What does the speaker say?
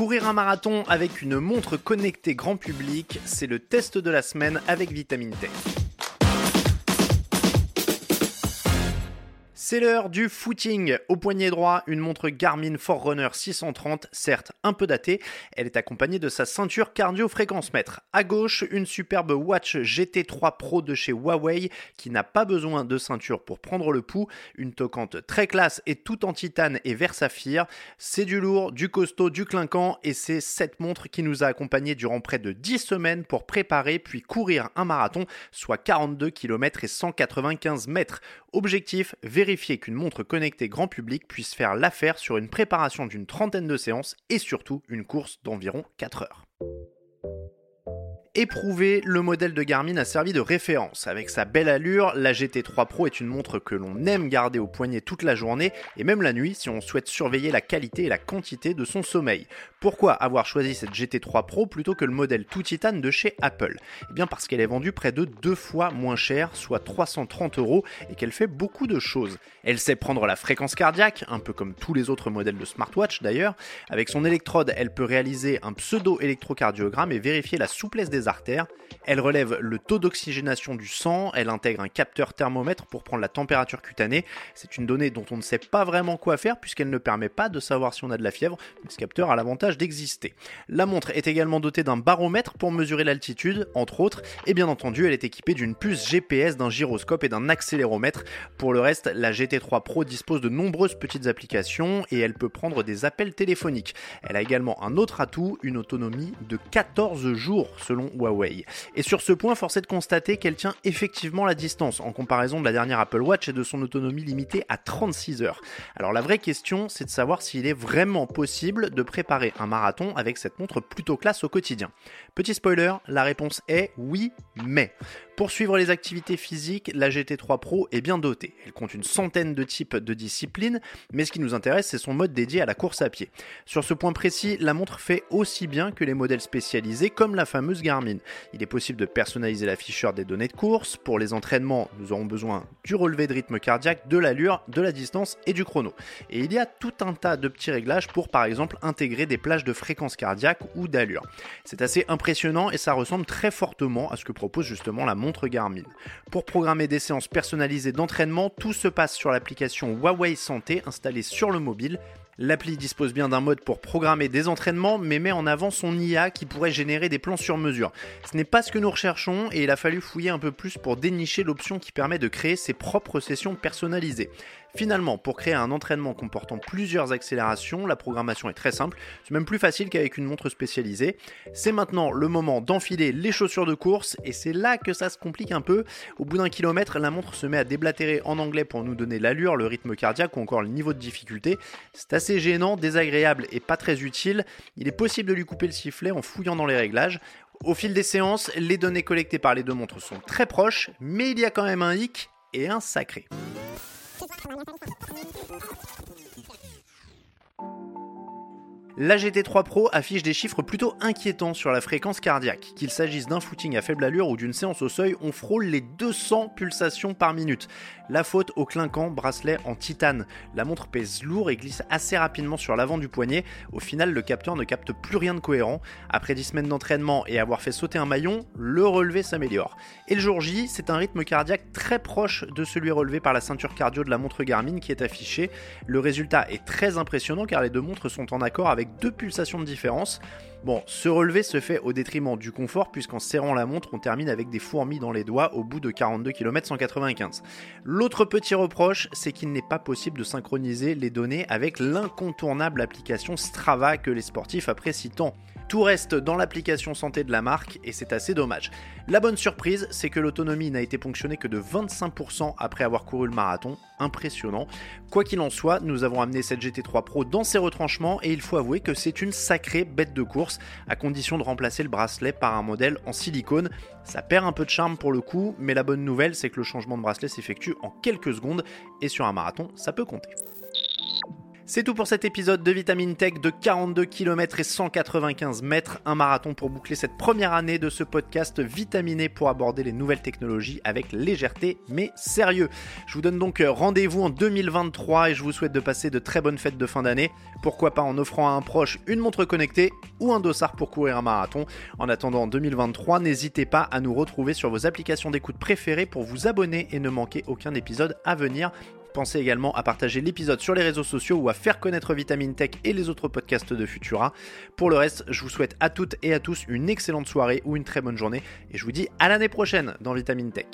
Courir un marathon avec une montre connectée grand public, c'est le test de la semaine avec Vitamine Tech. C'est l'heure du footing. Au poignet droit, une montre Garmin Forerunner 630, certes un peu datée. Elle est accompagnée de sa ceinture cardio-fréquence mètre. À gauche, une superbe Watch GT3 Pro de chez Huawei qui n'a pas besoin de ceinture pour prendre le pouls. Une toquante très classe et tout en titane et vert saphir. C'est du lourd, du costaud, du clinquant et c'est cette montre qui nous a accompagnés durant près de 10 semaines pour préparer puis courir un marathon, soit 42 km et 195 mètres. Objectif, vérifier qu'une montre connectée grand public puisse faire l'affaire sur une préparation d'une trentaine de séances et surtout une course d'environ 4 heures éprouvé, le modèle de Garmin a servi de référence. Avec sa belle allure, la GT3 Pro est une montre que l'on aime garder au poignet toute la journée et même la nuit si on souhaite surveiller la qualité et la quantité de son sommeil. Pourquoi avoir choisi cette GT3 Pro plutôt que le modèle tout titane de chez Apple? Eh bien parce qu'elle est vendue près de deux fois moins cher, soit 330 euros, et qu'elle fait beaucoup de choses. Elle sait prendre la fréquence cardiaque, un peu comme tous les autres modèles de smartwatch d'ailleurs. Avec son électrode, elle peut réaliser un pseudo-électrocardiogramme et vérifier la souplesse des Elle relève le taux d'oxygénation du sang, elle intègre un capteur thermomètre pour prendre la température cutanée. C'est une donnée dont on ne sait pas vraiment quoi faire puisqu'elle ne permet pas de savoir si on a de la fièvre, ce capteur a l'avantage d'exister. La montre est également dotée d'un baromètre pour mesurer l'altitude, entre autres, et bien entendu, elle est équipée d'une puce GPS, d'un gyroscope et d'un accéléromètre. Pour le reste, la GT3 Pro dispose de nombreuses petites applications et elle peut prendre des appels téléphoniques. Elle a également un autre atout, une autonomie de 14 jours selon Huawei. Et sur ce point, force est de constater qu'elle tient effectivement la distance en comparaison de la dernière Apple Watch et de son autonomie limitée à 36 heures. Alors la vraie question, c'est de savoir s'il est vraiment possible de préparer un marathon avec cette montre plutôt classe au quotidien Petit spoiler, la réponse est oui, mais. Pour suivre les activités physiques, la GT3 Pro est bien dotée. Elle compte une centaine de types de disciplines, mais ce qui nous intéresse, c'est son mode dédié à la course à pied. Sur ce point précis, la montre fait aussi bien que les modèles spécialisés comme la fameuse Garmin. Il est possible de personnaliser l'afficheur des données de course. Pour les entraînements, nous aurons besoin du relevé de rythme cardiaque, de l'allure, de la distance et du chrono. Et il y a tout un tas de petits réglages pour par exemple intégrer des plages de fréquence cardiaque ou d'allure. C'est assez impressionnant et ça ressemble très fortement à ce que propose justement la montre Garmin. Pour programmer des séances personnalisées d'entraînement, tout se passe sur l'application Huawei Santé installée sur le mobile L'appli dispose bien d'un mode pour programmer des entraînements, mais met en avant son IA qui pourrait générer des plans sur mesure. Ce n'est pas ce que nous recherchons et il a fallu fouiller un peu plus pour dénicher l'option qui permet de créer ses propres sessions personnalisées. Finalement, pour créer un entraînement comportant plusieurs accélérations, la programmation est très simple, c'est même plus facile qu'avec une montre spécialisée. C'est maintenant le moment d'enfiler les chaussures de course et c'est là que ça se complique un peu. Au bout d'un kilomètre, la montre se met à déblatérer en anglais pour nous donner l'allure, le rythme cardiaque ou encore le niveau de difficulté. C'est assez gênant, désagréable et pas très utile. Il est possible de lui couper le sifflet en fouillant dans les réglages. Au fil des séances, les données collectées par les deux montres sont très proches, mais il y a quand même un hic et un sacré. La GT3 Pro affiche des chiffres plutôt inquiétants sur la fréquence cardiaque. Qu'il s'agisse d'un footing à faible allure ou d'une séance au seuil, on frôle les 200 pulsations par minute. La faute au clinquant bracelet en titane. La montre pèse lourd et glisse assez rapidement sur l'avant du poignet. Au final, le capteur ne capte plus rien de cohérent. Après 10 semaines d'entraînement et avoir fait sauter un maillon, le relevé s'améliore. Et le jour J, c'est un rythme cardiaque très proche de celui relevé par la ceinture cardio de la montre Garmin qui est affiché. Le résultat est très impressionnant car les deux montres sont en accord deux pulsations de différence. Bon, ce relevé se fait au détriment du confort puisqu'en serrant la montre, on termine avec des fourmis dans les doigts au bout de 42 km 195. L'autre petit reproche, c'est qu'il n'est pas possible de synchroniser les données avec l'incontournable application Strava que les sportifs apprécient tant. Tout reste dans l'application santé de la marque et c'est assez dommage. La bonne surprise, c'est que l'autonomie n'a été ponctionnée que de 25% après avoir couru le marathon. Impressionnant. Quoi qu'il en soit, nous avons amené cette GT3 Pro dans ses retranchements et il faut avouer que c'est une sacrée bête de course à condition de remplacer le bracelet par un modèle en silicone. Ça perd un peu de charme pour le coup, mais la bonne nouvelle, c'est que le changement de bracelet s'effectue en quelques secondes et sur un marathon, ça peut compter. C'est tout pour cet épisode de Vitamine Tech de 42 km et 195 mètres, un marathon pour boucler cette première année de ce podcast vitaminé pour aborder les nouvelles technologies avec légèreté mais sérieux. Je vous donne donc rendez-vous en 2023 et je vous souhaite de passer de très bonnes fêtes de fin d'année. Pourquoi pas en offrant à un proche une montre connectée ou un dossard pour courir un marathon. En attendant 2023, n'hésitez pas à nous retrouver sur vos applications d'écoute préférées pour vous abonner et ne manquer aucun épisode à venir. Pensez également à partager l'épisode sur les réseaux sociaux ou à faire connaître Vitamine Tech et les autres podcasts de Futura. Pour le reste, je vous souhaite à toutes et à tous une excellente soirée ou une très bonne journée et je vous dis à l'année prochaine dans Vitamine Tech.